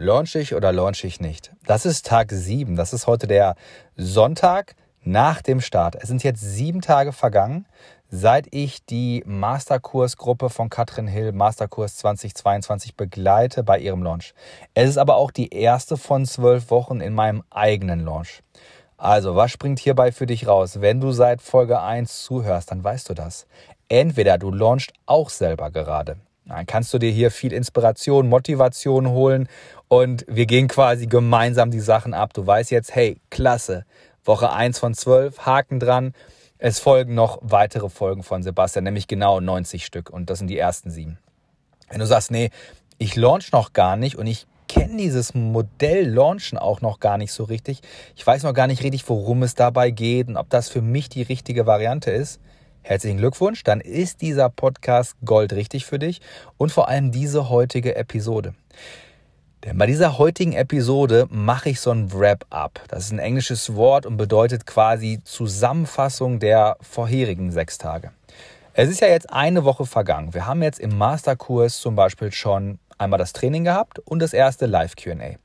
launch ich oder launch ich nicht? Das ist Tag 7. Das ist heute der Sonntag nach dem Start. Es sind jetzt sieben Tage vergangen, seit ich die Masterkursgruppe von Katrin Hill, Masterkurs 2022, begleite bei ihrem Launch. Es ist aber auch die erste von zwölf Wochen in meinem eigenen Launch. Also, was springt hierbei für dich raus? Wenn du seit Folge 1 zuhörst, dann weißt du das. Entweder du launchst auch selber gerade. Dann kannst du dir hier viel Inspiration, Motivation holen und wir gehen quasi gemeinsam die Sachen ab. Du weißt jetzt, hey, klasse, Woche 1 von 12, Haken dran. Es folgen noch weitere Folgen von Sebastian, nämlich genau 90 Stück und das sind die ersten sieben. Wenn du sagst, nee, ich launch noch gar nicht und ich kenne dieses Modell Launchen auch noch gar nicht so richtig. Ich weiß noch gar nicht richtig, worum es dabei geht und ob das für mich die richtige Variante ist. Herzlichen Glückwunsch, dann ist dieser Podcast Gold richtig für dich und vor allem diese heutige Episode. Denn bei dieser heutigen Episode mache ich so ein Wrap-up. Das ist ein englisches Wort und bedeutet quasi Zusammenfassung der vorherigen sechs Tage. Es ist ja jetzt eine Woche vergangen. Wir haben jetzt im Masterkurs zum Beispiel schon einmal das Training gehabt und das erste Live-QA.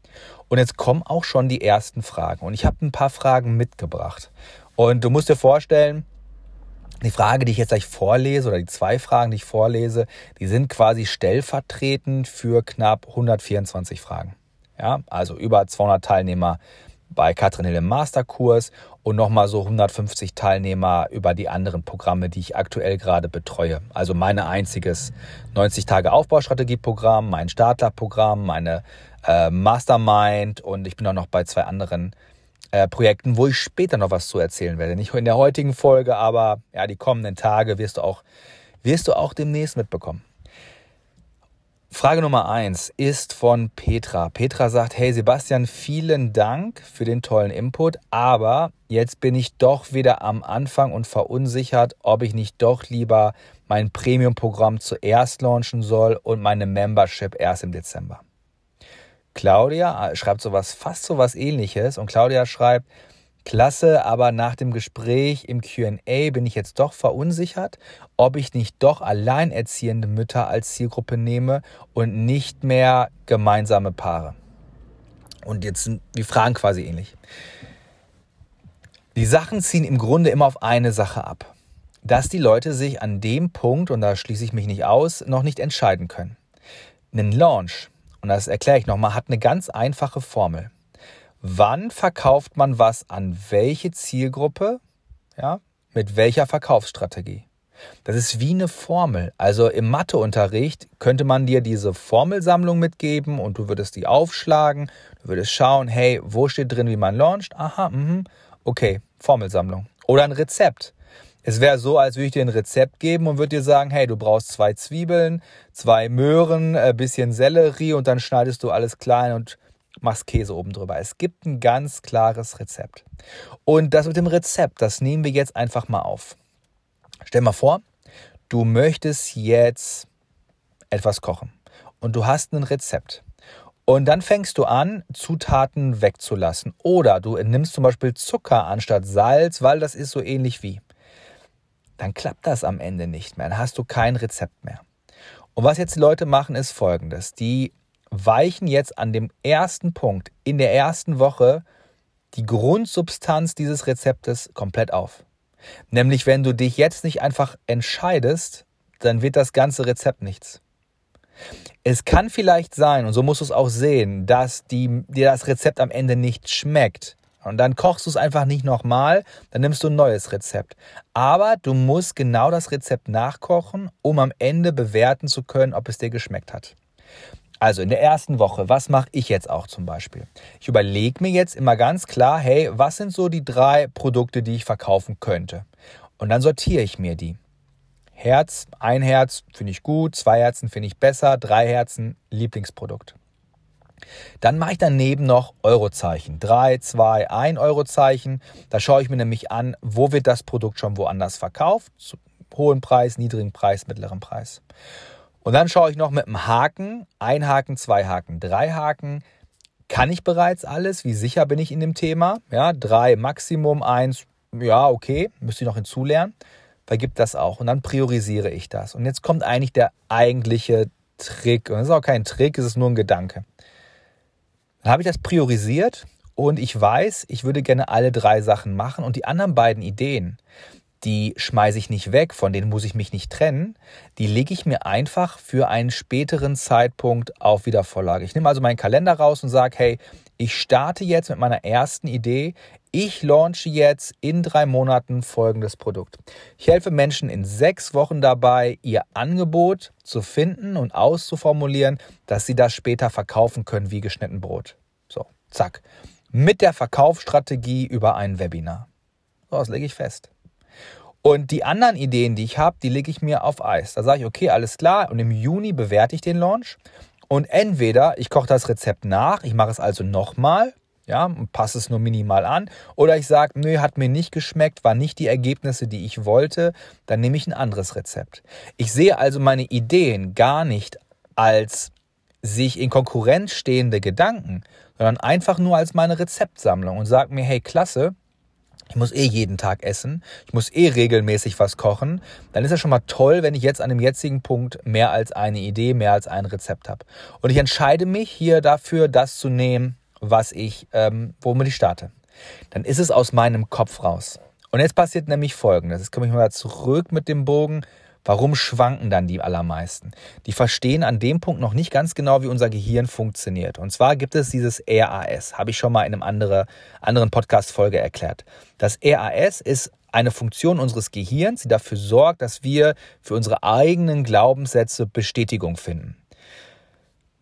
Und jetzt kommen auch schon die ersten Fragen. Und ich habe ein paar Fragen mitgebracht. Und du musst dir vorstellen, die Frage, die ich jetzt gleich vorlese, oder die zwei Fragen, die ich vorlese, die sind quasi stellvertretend für knapp 124 Fragen. Ja, also über 200 Teilnehmer bei Katrin Hill im Masterkurs und nochmal so 150 Teilnehmer über die anderen Programme, die ich aktuell gerade betreue. Also mein einziges 90 Tage Aufbaustrategieprogramm, mein Startlerprogramm, meine äh, Mastermind und ich bin auch noch bei zwei anderen äh, Projekten, wo ich später noch was zu erzählen werde. Nicht in der heutigen Folge, aber ja, die kommenden Tage wirst du auch, wirst du auch demnächst mitbekommen. Frage Nummer eins ist von Petra. Petra sagt, hey Sebastian, vielen Dank für den tollen Input, aber jetzt bin ich doch wieder am Anfang und verunsichert, ob ich nicht doch lieber mein Premium-Programm zuerst launchen soll und meine Membership erst im Dezember. Claudia äh, schreibt sowas, fast sowas ähnliches. Und Claudia schreibt, klasse, aber nach dem Gespräch im QA bin ich jetzt doch verunsichert, ob ich nicht doch alleinerziehende Mütter als Zielgruppe nehme und nicht mehr gemeinsame Paare. Und jetzt sind die Fragen quasi ähnlich. Die Sachen ziehen im Grunde immer auf eine Sache ab. Dass die Leute sich an dem Punkt, und da schließe ich mich nicht aus, noch nicht entscheiden können. Einen Launch und das erkläre ich nochmal, hat eine ganz einfache Formel. Wann verkauft man was an welche Zielgruppe? Ja, mit welcher Verkaufsstrategie? Das ist wie eine Formel. Also im Matheunterricht könnte man dir diese Formelsammlung mitgeben und du würdest die aufschlagen. Du würdest schauen, hey, wo steht drin, wie man launcht? Aha, mh, okay, Formelsammlung. Oder ein Rezept. Es wäre so, als würde ich dir ein Rezept geben und würde dir sagen, hey, du brauchst zwei Zwiebeln, zwei Möhren, ein bisschen Sellerie und dann schneidest du alles klein und machst Käse oben drüber. Es gibt ein ganz klares Rezept. Und das mit dem Rezept, das nehmen wir jetzt einfach mal auf. Stell mal vor, du möchtest jetzt etwas kochen und du hast ein Rezept. Und dann fängst du an, Zutaten wegzulassen. Oder du nimmst zum Beispiel Zucker anstatt Salz, weil das ist so ähnlich wie dann klappt das am Ende nicht mehr. Dann hast du kein Rezept mehr. Und was jetzt die Leute machen, ist folgendes. Die weichen jetzt an dem ersten Punkt in der ersten Woche die Grundsubstanz dieses Rezeptes komplett auf. Nämlich, wenn du dich jetzt nicht einfach entscheidest, dann wird das ganze Rezept nichts. Es kann vielleicht sein, und so musst du es auch sehen, dass die, dir das Rezept am Ende nicht schmeckt. Und dann kochst du es einfach nicht nochmal, dann nimmst du ein neues Rezept. Aber du musst genau das Rezept nachkochen, um am Ende bewerten zu können, ob es dir geschmeckt hat. Also in der ersten Woche, was mache ich jetzt auch zum Beispiel? Ich überlege mir jetzt immer ganz klar, hey, was sind so die drei Produkte, die ich verkaufen könnte? Und dann sortiere ich mir die. Herz, ein Herz finde ich gut, zwei Herzen finde ich besser, drei Herzen Lieblingsprodukt. Dann mache ich daneben noch Eurozeichen. 3, 2, 1 Eurozeichen. Da schaue ich mir nämlich an, wo wird das Produkt schon woanders verkauft. Zu hohen Preis, niedrigen Preis, mittleren Preis. Und dann schaue ich noch mit einem Haken, ein Haken, zwei Haken, drei Haken. Kann ich bereits alles? Wie sicher bin ich in dem Thema? Ja, drei Maximum, eins, ja, okay, müsste ich noch hinzulernen. Vergibt das auch. Und dann priorisiere ich das. Und jetzt kommt eigentlich der eigentliche Trick. Und das ist auch kein Trick, es ist nur ein Gedanke. Dann habe ich das priorisiert und ich weiß, ich würde gerne alle drei Sachen machen und die anderen beiden Ideen, die schmeiße ich nicht weg, von denen muss ich mich nicht trennen, die lege ich mir einfach für einen späteren Zeitpunkt auf Wiedervorlage. Ich nehme also meinen Kalender raus und sage, hey, ich starte jetzt mit meiner ersten Idee. Ich launche jetzt in drei Monaten folgendes Produkt. Ich helfe Menschen in sechs Wochen dabei, ihr Angebot zu finden und auszuformulieren, dass sie das später verkaufen können wie geschnitten Brot. So, zack. Mit der Verkaufsstrategie über ein Webinar. So, das lege ich fest. Und die anderen Ideen, die ich habe, die lege ich mir auf Eis. Da sage ich, okay, alles klar. Und im Juni bewerte ich den Launch. Und entweder ich koche das Rezept nach, ich mache es also nochmal, ja, und passe es nur minimal an. Oder ich sage, nö, hat mir nicht geschmeckt, war nicht die Ergebnisse, die ich wollte, dann nehme ich ein anderes Rezept. Ich sehe also meine Ideen gar nicht als sich in Konkurrenz stehende Gedanken, sondern einfach nur als meine Rezeptsammlung und sage mir, hey, klasse, ich muss eh jeden Tag essen, ich muss eh regelmäßig was kochen, dann ist es schon mal toll, wenn ich jetzt an dem jetzigen Punkt mehr als eine Idee, mehr als ein Rezept habe. Und ich entscheide mich hier dafür, das zu nehmen, was ich, ähm, womit ich starte. Dann ist es aus meinem Kopf raus. Und jetzt passiert nämlich Folgendes. Jetzt komme ich mal zurück mit dem Bogen Warum schwanken dann die allermeisten? Die verstehen an dem Punkt noch nicht ganz genau, wie unser Gehirn funktioniert. Und zwar gibt es dieses RAS, habe ich schon mal in einem andere, anderen Podcast-Folge erklärt. Das RAS ist eine Funktion unseres Gehirns, die dafür sorgt, dass wir für unsere eigenen Glaubenssätze Bestätigung finden.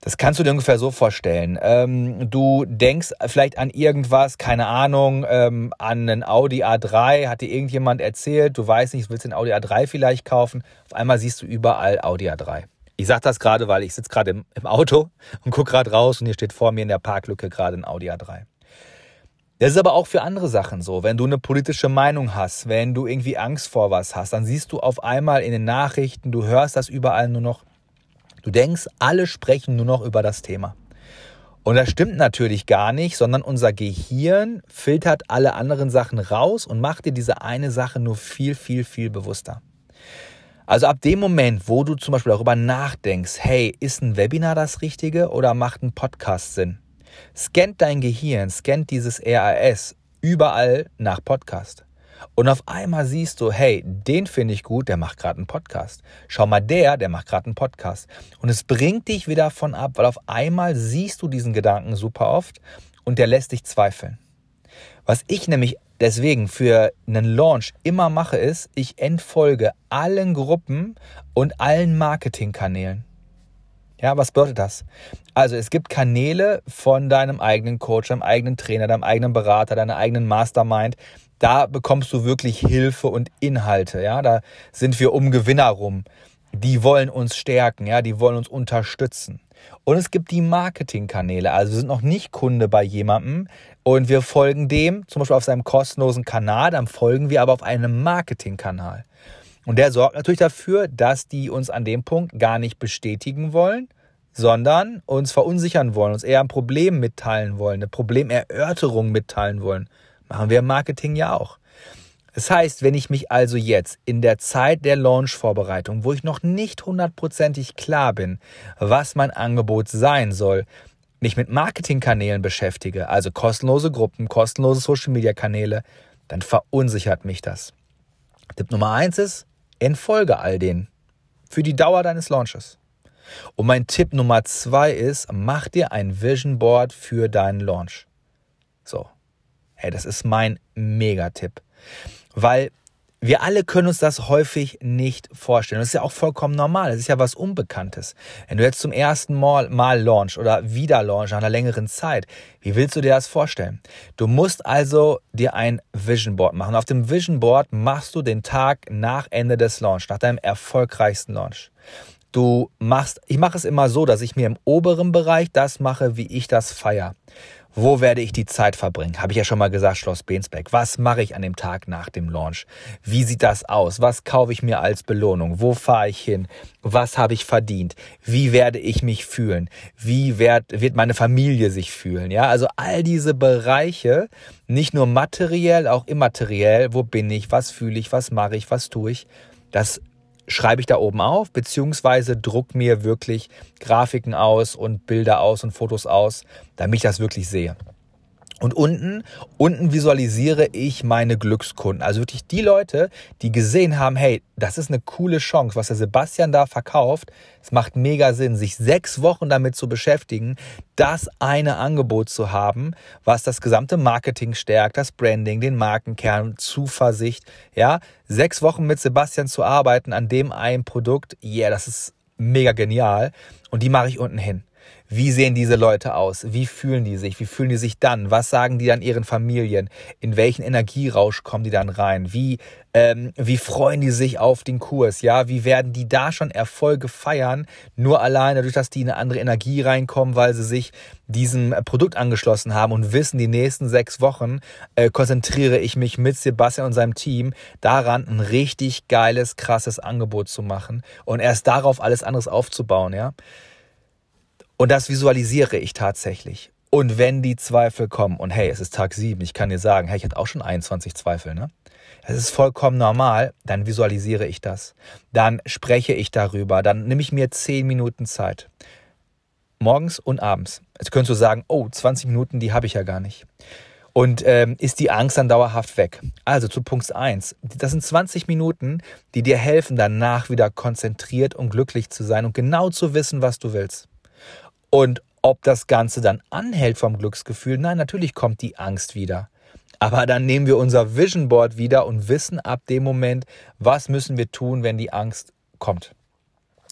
Das kannst du dir ungefähr so vorstellen. Ähm, du denkst vielleicht an irgendwas, keine Ahnung, ähm, an einen Audi A3, hat dir irgendjemand erzählt, du weißt nicht, du willst den Audi A3 vielleicht kaufen. Auf einmal siehst du überall Audi A3. Ich sage das gerade, weil ich sitze gerade im, im, Auto und gucke gerade raus und hier steht vor mir in der Parklücke gerade ein Audi A3. Das ist aber auch für andere Sachen so. Wenn du eine politische Meinung hast, wenn du irgendwie Angst vor was hast, dann siehst du auf einmal in den Nachrichten, du hörst das überall nur noch Du denkst, alle sprechen nur noch über das Thema. Und das stimmt natürlich gar nicht, sondern unser Gehirn filtert alle anderen Sachen raus und macht dir diese eine Sache nur viel, viel, viel bewusster. Also ab dem Moment, wo du zum Beispiel darüber nachdenkst, hey, ist ein Webinar das Richtige oder macht ein Podcast Sinn? Scannt dein Gehirn, scannt dieses RAS überall nach Podcast. Und auf einmal siehst du, hey, den finde ich gut, der macht gerade einen Podcast. Schau mal, der, der macht gerade einen Podcast. Und es bringt dich wieder von ab, weil auf einmal siehst du diesen Gedanken super oft und der lässt dich zweifeln. Was ich nämlich deswegen für einen Launch immer mache, ist, ich entfolge allen Gruppen und allen Marketingkanälen. Ja, was bedeutet das? Also es gibt Kanäle von deinem eigenen Coach, deinem eigenen Trainer, deinem eigenen Berater, deiner eigenen Mastermind, da bekommst du wirklich Hilfe und Inhalte. Ja, da sind wir um Gewinner rum. Die wollen uns stärken, ja, die wollen uns unterstützen. Und es gibt die Marketingkanäle. Also wir sind noch nicht Kunde bei jemandem und wir folgen dem, zum Beispiel auf seinem kostenlosen Kanal, dann folgen wir aber auf einem Marketingkanal. Und der sorgt natürlich dafür, dass die uns an dem Punkt gar nicht bestätigen wollen, sondern uns verunsichern wollen, uns eher ein Problem mitteilen wollen, eine Problemerörterung mitteilen wollen. Machen wir im Marketing ja auch. Das heißt, wenn ich mich also jetzt in der Zeit der Launch-Vorbereitung, wo ich noch nicht hundertprozentig klar bin, was mein Angebot sein soll, mich mit Marketingkanälen beschäftige, also kostenlose Gruppen, kostenlose Social-Media-Kanäle, dann verunsichert mich das. Tipp Nummer eins ist, entfolge all denen für die Dauer deines Launches. Und mein Tipp Nummer zwei ist, mach dir ein Vision Board für deinen Launch. So, Hey, das ist mein Megatipp. Weil wir alle können uns das häufig nicht vorstellen. Das ist ja auch vollkommen normal. Das ist ja was Unbekanntes. Wenn du jetzt zum ersten Mal, mal launch oder wieder launch nach einer längeren Zeit, wie willst du dir das vorstellen? Du musst also dir ein Vision Board machen. Auf dem Vision Board machst du den Tag nach Ende des Launch, nach deinem erfolgreichsten Launch. Du machst, ich mache es immer so, dass ich mir im oberen Bereich das mache, wie ich das feiere. Wo werde ich die Zeit verbringen? Habe ich ja schon mal gesagt, Schloss Bensbeck. Was mache ich an dem Tag nach dem Launch? Wie sieht das aus? Was kaufe ich mir als Belohnung? Wo fahre ich hin? Was habe ich verdient? Wie werde ich mich fühlen? Wie wird, wird meine Familie sich fühlen? Ja, also all diese Bereiche, nicht nur materiell, auch immateriell. Wo bin ich? Was fühle ich? Was mache ich? Was tue ich? Das schreibe ich da oben auf, beziehungsweise druck mir wirklich Grafiken aus und Bilder aus und Fotos aus, damit ich das wirklich sehe. Und unten, unten visualisiere ich meine Glückskunden. Also wirklich die Leute, die gesehen haben, hey, das ist eine coole Chance, was der Sebastian da verkauft. Es macht mega Sinn, sich sechs Wochen damit zu beschäftigen, das eine Angebot zu haben, was das gesamte Marketing stärkt, das Branding, den Markenkern, Zuversicht. Ja, sechs Wochen mit Sebastian zu arbeiten an dem einen Produkt. Yeah, das ist mega genial. Und die mache ich unten hin. Wie sehen diese Leute aus? Wie fühlen die sich? Wie fühlen die sich dann? Was sagen die dann ihren Familien? In welchen Energierausch kommen die dann rein? Wie, ähm, wie freuen die sich auf den Kurs? Ja, wie werden die da schon Erfolge feiern? Nur alleine dadurch, dass die in eine andere Energie reinkommen, weil sie sich diesem Produkt angeschlossen haben und wissen, die nächsten sechs Wochen äh, konzentriere ich mich mit Sebastian und seinem Team daran, ein richtig geiles, krasses Angebot zu machen und erst darauf alles anderes aufzubauen, ja. Und das visualisiere ich tatsächlich. Und wenn die Zweifel kommen, und hey, es ist Tag sieben, ich kann dir sagen, hey, ich hatte auch schon 21 Zweifel, ne? Es ist vollkommen normal, dann visualisiere ich das. Dann spreche ich darüber, dann nehme ich mir 10 Minuten Zeit. Morgens und abends. Jetzt könntest du sagen, oh, 20 Minuten, die habe ich ja gar nicht. Und ähm, ist die Angst dann dauerhaft weg? Also zu Punkt 1. Das sind 20 Minuten, die dir helfen, danach wieder konzentriert und glücklich zu sein und genau zu wissen, was du willst. Und ob das Ganze dann anhält vom Glücksgefühl, nein, natürlich kommt die Angst wieder. Aber dann nehmen wir unser Vision Board wieder und wissen ab dem Moment, was müssen wir tun, wenn die Angst kommt.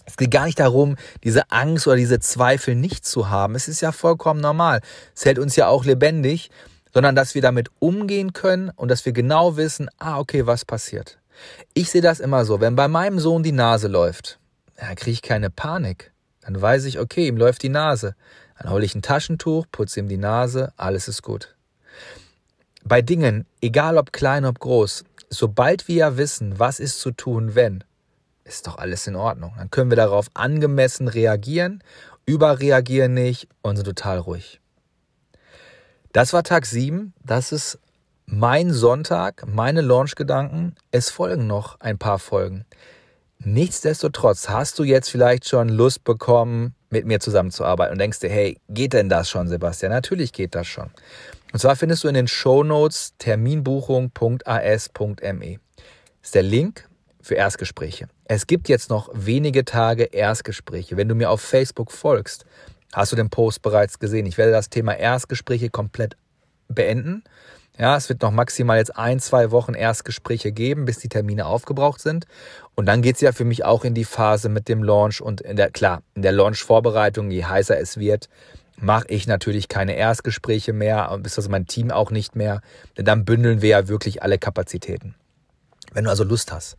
Es geht gar nicht darum, diese Angst oder diese Zweifel nicht zu haben. Es ist ja vollkommen normal. Es hält uns ja auch lebendig, sondern dass wir damit umgehen können und dass wir genau wissen, ah, okay, was passiert. Ich sehe das immer so, wenn bei meinem Sohn die Nase läuft, da kriege ich keine Panik. Dann weiß ich, okay, ihm läuft die Nase. Dann hole ich ein Taschentuch, putze ihm die Nase, alles ist gut. Bei Dingen, egal ob klein, ob groß, sobald wir ja wissen, was ist zu tun, wenn, ist doch alles in Ordnung. Dann können wir darauf angemessen reagieren, überreagieren nicht und sind total ruhig. Das war Tag 7. Das ist mein Sonntag, meine Launch-Gedanken. Es folgen noch ein paar Folgen. Nichtsdestotrotz hast du jetzt vielleicht schon Lust bekommen, mit mir zusammenzuarbeiten und denkst dir, hey, geht denn das schon, Sebastian? Natürlich geht das schon. Und zwar findest du in den Show Notes terminbuchung.as.me. Ist der Link für Erstgespräche. Es gibt jetzt noch wenige Tage Erstgespräche. Wenn du mir auf Facebook folgst, hast du den Post bereits gesehen. Ich werde das Thema Erstgespräche komplett beenden ja, es wird noch maximal jetzt ein, zwei Wochen Erstgespräche geben, bis die Termine aufgebraucht sind. Und dann geht's ja für mich auch in die Phase mit dem Launch und in der, klar, in der Launch-Vorbereitung, je heißer es wird, mache ich natürlich keine Erstgespräche mehr bis das mein Team auch nicht mehr, denn dann bündeln wir ja wirklich alle Kapazitäten. Wenn du also Lust hast,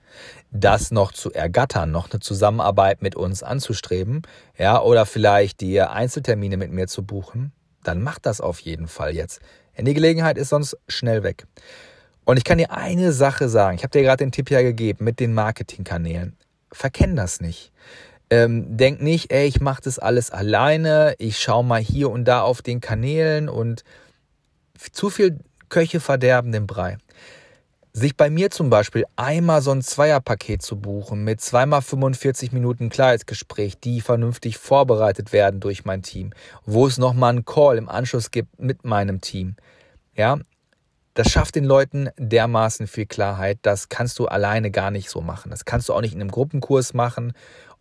das noch zu ergattern, noch eine Zusammenarbeit mit uns anzustreben, ja, oder vielleicht dir Einzeltermine mit mir zu buchen, dann mach das auf jeden Fall jetzt. Denn die Gelegenheit ist sonst schnell weg. Und ich kann dir eine Sache sagen. Ich habe dir gerade den Tipp ja gegeben mit den Marketingkanälen. Verkenn das nicht. Ähm, denk nicht, ey, ich mache das alles alleine. Ich schaue mal hier und da auf den Kanälen und zu viel Köche verderben den Brei sich bei mir zum Beispiel einmal so ein Zweierpaket zu buchen mit zweimal 45 Minuten Klarheitsgespräch, die vernünftig vorbereitet werden durch mein Team, wo es nochmal einen Call im Anschluss gibt mit meinem Team. Ja, das schafft den Leuten dermaßen viel Klarheit. Das kannst du alleine gar nicht so machen. Das kannst du auch nicht in einem Gruppenkurs machen.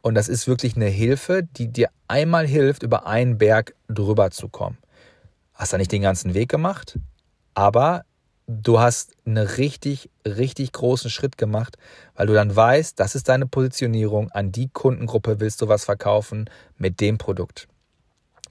Und das ist wirklich eine Hilfe, die dir einmal hilft, über einen Berg drüber zu kommen. Hast da nicht den ganzen Weg gemacht, aber du hast einen richtig, richtig großen Schritt gemacht, weil du dann weißt, das ist deine Positionierung, an die Kundengruppe willst du was verkaufen mit dem Produkt.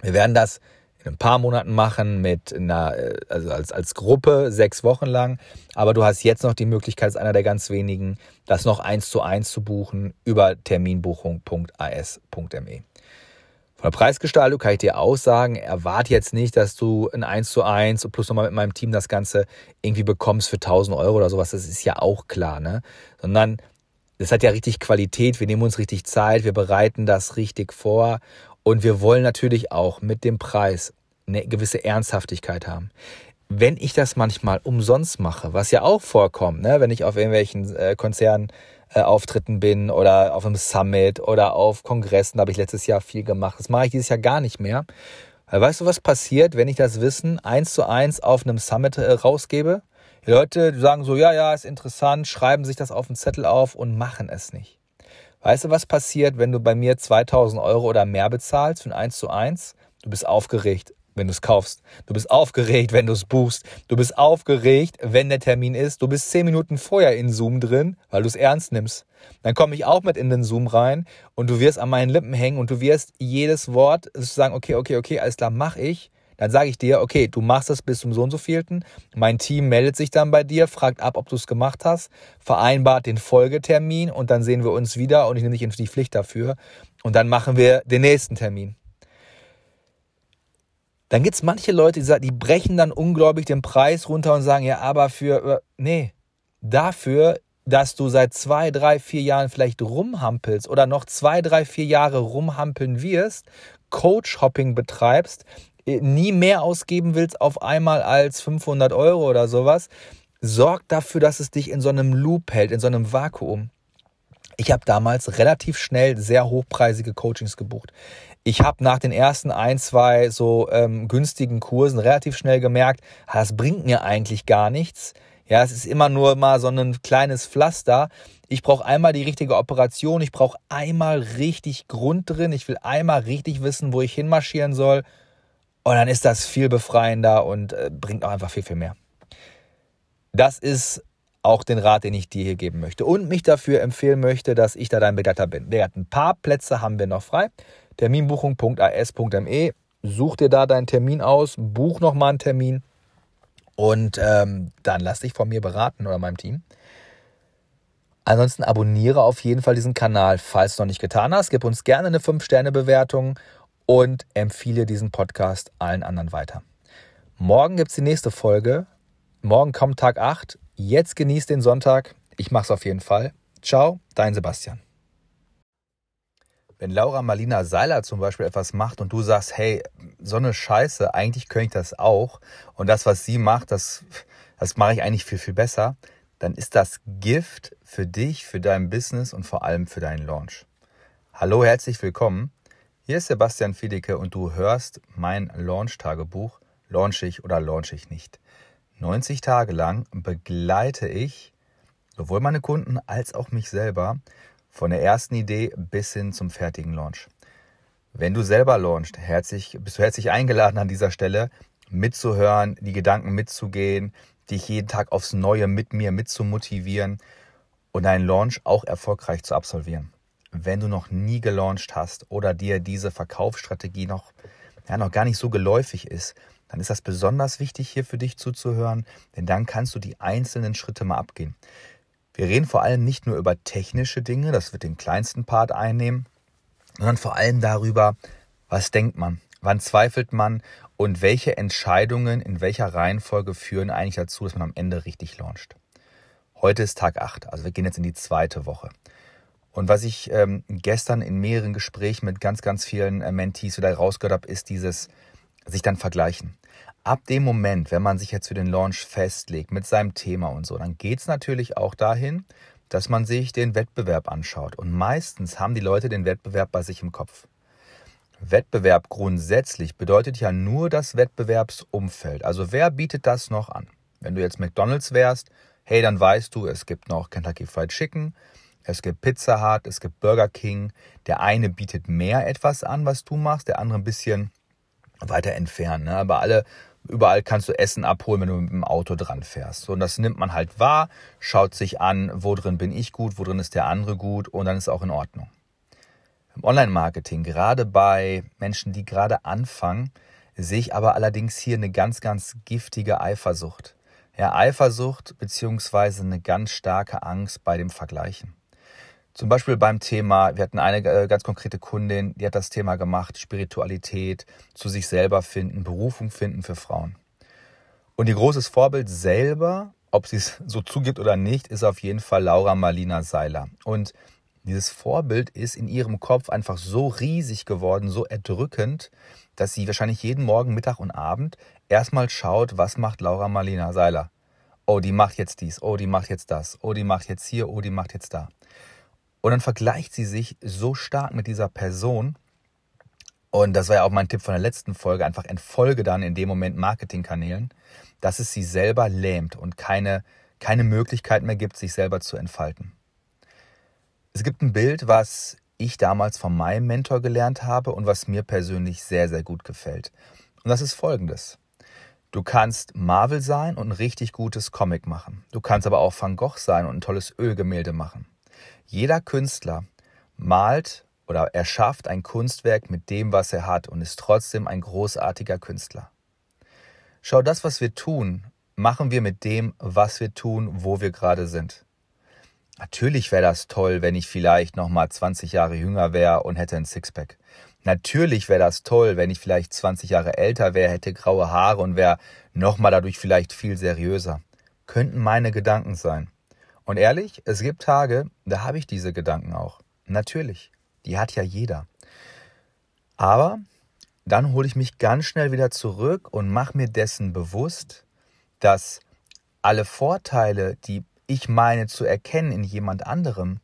Wir werden das in ein paar Monaten machen mit einer, äh, also als, als Gruppe sechs Wochen lang. Aber du hast jetzt noch die Möglichkeit, als einer der ganz wenigen, das noch eins zu eins zu buchen über terminbuchung.as.me. Von der Preisgestaltung kann ich dir aussagen, erwarte jetzt nicht, dass du ein 1 zu 1 plus nochmal mit meinem Team das Ganze irgendwie bekommst für 1000 Euro oder sowas. Das ist ja auch klar, ne? Sondern das hat ja richtig Qualität. Wir nehmen uns richtig Zeit. Wir bereiten das richtig vor. Und wir wollen natürlich auch mit dem Preis eine gewisse Ernsthaftigkeit haben. Wenn ich das manchmal umsonst mache, was ja auch vorkommt, ne? wenn ich auf irgendwelchen äh, Konzernen äh, bin oder auf einem Summit oder auf Kongressen. Da habe ich letztes Jahr viel gemacht. Das mache ich dieses Jahr gar nicht mehr. Weil weißt du, was passiert, wenn ich das Wissen eins zu eins auf einem Summit äh, rausgebe? Die Leute sagen so, ja, ja, ist interessant, schreiben sich das auf den Zettel auf und machen es nicht. Weißt du, was passiert, wenn du bei mir 2000 Euro oder mehr bezahlst für ein 1 zu 1? Du bist aufgeregt, wenn du es kaufst. Du bist aufgeregt, wenn du es buchst. Du bist aufgeregt, wenn der Termin ist. Du bist zehn Minuten vorher in Zoom drin, weil du es ernst nimmst. Dann komme ich auch mit in den Zoom rein und du wirst an meinen Lippen hängen und du wirst jedes Wort sagen, okay, okay, okay, alles klar, mach ich dann sage ich dir, okay, du machst das bis zum so und so vielten. Mein Team meldet sich dann bei dir, fragt ab, ob du es gemacht hast, vereinbart den Folgetermin und dann sehen wir uns wieder und ich nehme dich in die Pflicht dafür. Und dann machen wir den nächsten Termin. Dann gibt es manche Leute, die, sagen, die brechen dann unglaublich den Preis runter und sagen, ja, aber für, äh, nee, dafür dass du seit zwei, drei, vier Jahren vielleicht rumhampelst oder noch zwei, drei, vier Jahre rumhampeln wirst, Coach-Hopping betreibst, nie mehr ausgeben willst auf einmal als 500 Euro oder sowas, sorg dafür, dass es dich in so einem Loop hält, in so einem Vakuum. Ich habe damals relativ schnell sehr hochpreisige Coachings gebucht. Ich habe nach den ersten ein, zwei so ähm, günstigen Kursen relativ schnell gemerkt, das bringt mir eigentlich gar nichts. Ja, es ist immer nur mal so ein kleines Pflaster. Ich brauche einmal die richtige Operation. Ich brauche einmal richtig Grund drin. Ich will einmal richtig wissen, wo ich hinmarschieren soll. Und dann ist das viel befreiender und äh, bringt auch einfach viel, viel mehr. Das ist auch den Rat, den ich dir hier geben möchte. Und mich dafür empfehlen möchte, dass ich da dein Begleiter bin. Ein paar Plätze haben wir noch frei. Terminbuchung.as.me. Such dir da deinen Termin aus, buch nochmal einen Termin und ähm, dann lass dich von mir beraten oder meinem Team. Ansonsten abonniere auf jeden Fall diesen Kanal, falls du noch nicht getan hast. Gib uns gerne eine 5-Sterne-Bewertung und empfehle diesen Podcast allen anderen weiter. Morgen gibt es die nächste Folge. Morgen kommt Tag 8. Jetzt genießt den Sonntag. Ich mache es auf jeden Fall. Ciao, dein Sebastian. Wenn Laura Marlina Seiler zum Beispiel etwas macht und du sagst, hey, so eine Scheiße, eigentlich könnte ich das auch und das, was sie macht, das, das mache ich eigentlich viel, viel besser, dann ist das Gift für dich, für dein Business und vor allem für deinen Launch. Hallo, herzlich willkommen. Hier ist Sebastian Fiedeke und du hörst mein Launch-Tagebuch. Launch ich oder launch ich nicht? 90 Tage lang begleite ich sowohl meine Kunden als auch mich selber von der ersten Idee bis hin zum fertigen Launch. Wenn du selber launchst, herzlich, bist du herzlich eingeladen an dieser Stelle mitzuhören, die Gedanken mitzugehen, dich jeden Tag aufs Neue mit mir mitzumotivieren und deinen Launch auch erfolgreich zu absolvieren wenn du noch nie gelauncht hast oder dir diese Verkaufsstrategie noch, ja, noch gar nicht so geläufig ist, dann ist das besonders wichtig, hier für dich zuzuhören, denn dann kannst du die einzelnen Schritte mal abgehen. Wir reden vor allem nicht nur über technische Dinge, das wird den kleinsten Part einnehmen, sondern vor allem darüber, was denkt man, wann zweifelt man und welche Entscheidungen in welcher Reihenfolge führen eigentlich dazu, dass man am Ende richtig launcht. Heute ist Tag 8, also wir gehen jetzt in die zweite Woche. Und was ich ähm, gestern in mehreren Gesprächen mit ganz, ganz vielen äh, Mentees wieder rausgehört habe, ist dieses sich dann vergleichen. Ab dem Moment, wenn man sich jetzt für den Launch festlegt mit seinem Thema und so, dann geht es natürlich auch dahin, dass man sich den Wettbewerb anschaut. Und meistens haben die Leute den Wettbewerb bei sich im Kopf. Wettbewerb grundsätzlich bedeutet ja nur das Wettbewerbsumfeld. Also wer bietet das noch an? Wenn du jetzt McDonald's wärst, hey, dann weißt du, es gibt noch Kentucky Fried Chicken, es gibt Pizza Hut, es gibt Burger King. Der eine bietet mehr etwas an, was du machst, der andere ein bisschen weiter entfernt. Ne? Aber alle, überall kannst du Essen abholen, wenn du mit dem Auto dran fährst. Und das nimmt man halt wahr, schaut sich an, wo drin bin ich gut, wo drin ist der andere gut und dann ist auch in Ordnung. Im Online-Marketing, gerade bei Menschen, die gerade anfangen, sehe ich aber allerdings hier eine ganz, ganz giftige Eifersucht. Ja, Eifersucht beziehungsweise eine ganz starke Angst bei dem Vergleichen. Zum Beispiel beim Thema, wir hatten eine äh, ganz konkrete Kundin, die hat das Thema gemacht, Spiritualität, zu sich selber finden, Berufung finden für Frauen. Und ihr großes Vorbild selber, ob sie es so zugibt oder nicht, ist auf jeden Fall Laura Marlina Seiler. Und dieses Vorbild ist in ihrem Kopf einfach so riesig geworden, so erdrückend, dass sie wahrscheinlich jeden Morgen, Mittag und Abend erstmal schaut, was macht Laura Marlina Seiler. oh, die macht jetzt dies, oh, die macht jetzt das, oh, die macht jetzt hier, oh, die macht jetzt da. Und dann vergleicht sie sich so stark mit dieser Person. Und das war ja auch mein Tipp von der letzten Folge, einfach entfolge dann in dem Moment Marketingkanälen, dass es sie selber lähmt und keine, keine Möglichkeit mehr gibt, sich selber zu entfalten. Es gibt ein Bild, was ich damals von meinem Mentor gelernt habe und was mir persönlich sehr, sehr gut gefällt. Und das ist folgendes. Du kannst Marvel sein und ein richtig gutes Comic machen. Du kannst aber auch Van Gogh sein und ein tolles Ölgemälde machen. Jeder Künstler malt oder erschafft ein Kunstwerk mit dem, was er hat und ist trotzdem ein großartiger Künstler. Schau, das, was wir tun, machen wir mit dem, was wir tun, wo wir gerade sind. Natürlich wäre das toll, wenn ich vielleicht noch mal 20 Jahre jünger wäre und hätte ein Sixpack. Natürlich wäre das toll, wenn ich vielleicht 20 Jahre älter wäre, hätte graue Haare und wäre nochmal dadurch vielleicht viel seriöser. Könnten meine Gedanken sein. Und ehrlich, es gibt Tage, da habe ich diese Gedanken auch. Natürlich. Die hat ja jeder. Aber dann hole ich mich ganz schnell wieder zurück und mache mir dessen bewusst, dass alle Vorteile, die ich meine zu erkennen in jemand anderem,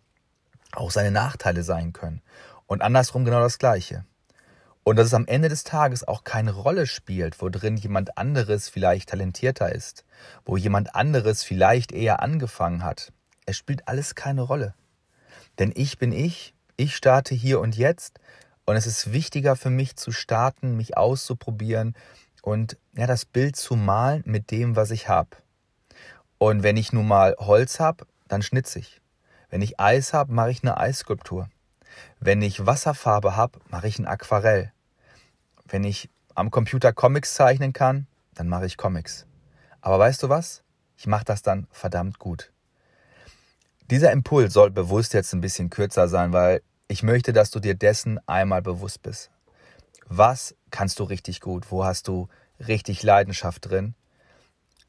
auch seine Nachteile sein können. Und andersrum genau das Gleiche. Und dass es am Ende des Tages auch keine Rolle spielt, wo drin jemand anderes vielleicht talentierter ist, wo jemand anderes vielleicht eher angefangen hat. Es spielt alles keine Rolle. Denn ich bin ich, ich starte hier und jetzt und es ist wichtiger für mich zu starten, mich auszuprobieren und ja, das Bild zu malen mit dem, was ich habe. Und wenn ich nun mal Holz habe, dann schnitze ich. Wenn ich Eis habe, mache ich eine Eisskulptur. Wenn ich Wasserfarbe habe, mache ich ein Aquarell. Wenn ich am Computer Comics zeichnen kann, dann mache ich Comics. Aber weißt du was? Ich mache das dann verdammt gut. Dieser Impuls soll bewusst jetzt ein bisschen kürzer sein, weil ich möchte, dass du dir dessen einmal bewusst bist. Was kannst du richtig gut? Wo hast du richtig Leidenschaft drin?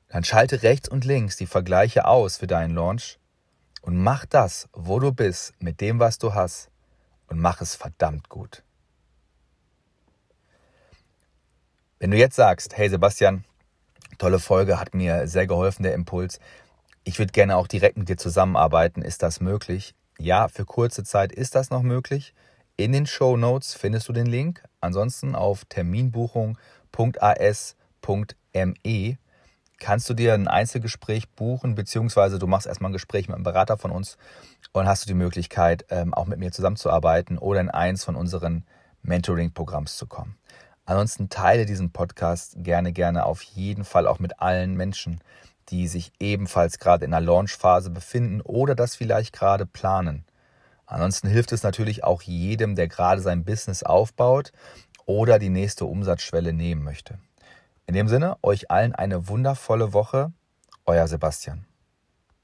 Dann schalte rechts und links die Vergleiche aus für deinen Launch und mach das, wo du bist, mit dem, was du hast und mach es verdammt gut. Wenn du jetzt sagst, hey Sebastian, tolle Folge, hat mir sehr geholfen, der Impuls. Ich würde gerne auch direkt mit dir zusammenarbeiten. Ist das möglich? Ja, für kurze Zeit ist das noch möglich. In den Show Notes findest du den Link. Ansonsten auf terminbuchung.as.me kannst du dir ein Einzelgespräch buchen, beziehungsweise du machst erstmal ein Gespräch mit einem Berater von uns und hast du die Möglichkeit, ähm, auch mit mir zusammenzuarbeiten oder in eins von unseren Mentoring-Programms zu kommen. Ansonsten teile diesen Podcast gerne, gerne auf jeden Fall auch mit allen Menschen, die sich ebenfalls gerade in der Launchphase befinden oder das vielleicht gerade planen. Ansonsten hilft es natürlich auch jedem, der gerade sein Business aufbaut oder die nächste Umsatzschwelle nehmen möchte. In dem Sinne, euch allen eine wundervolle Woche. Euer Sebastian.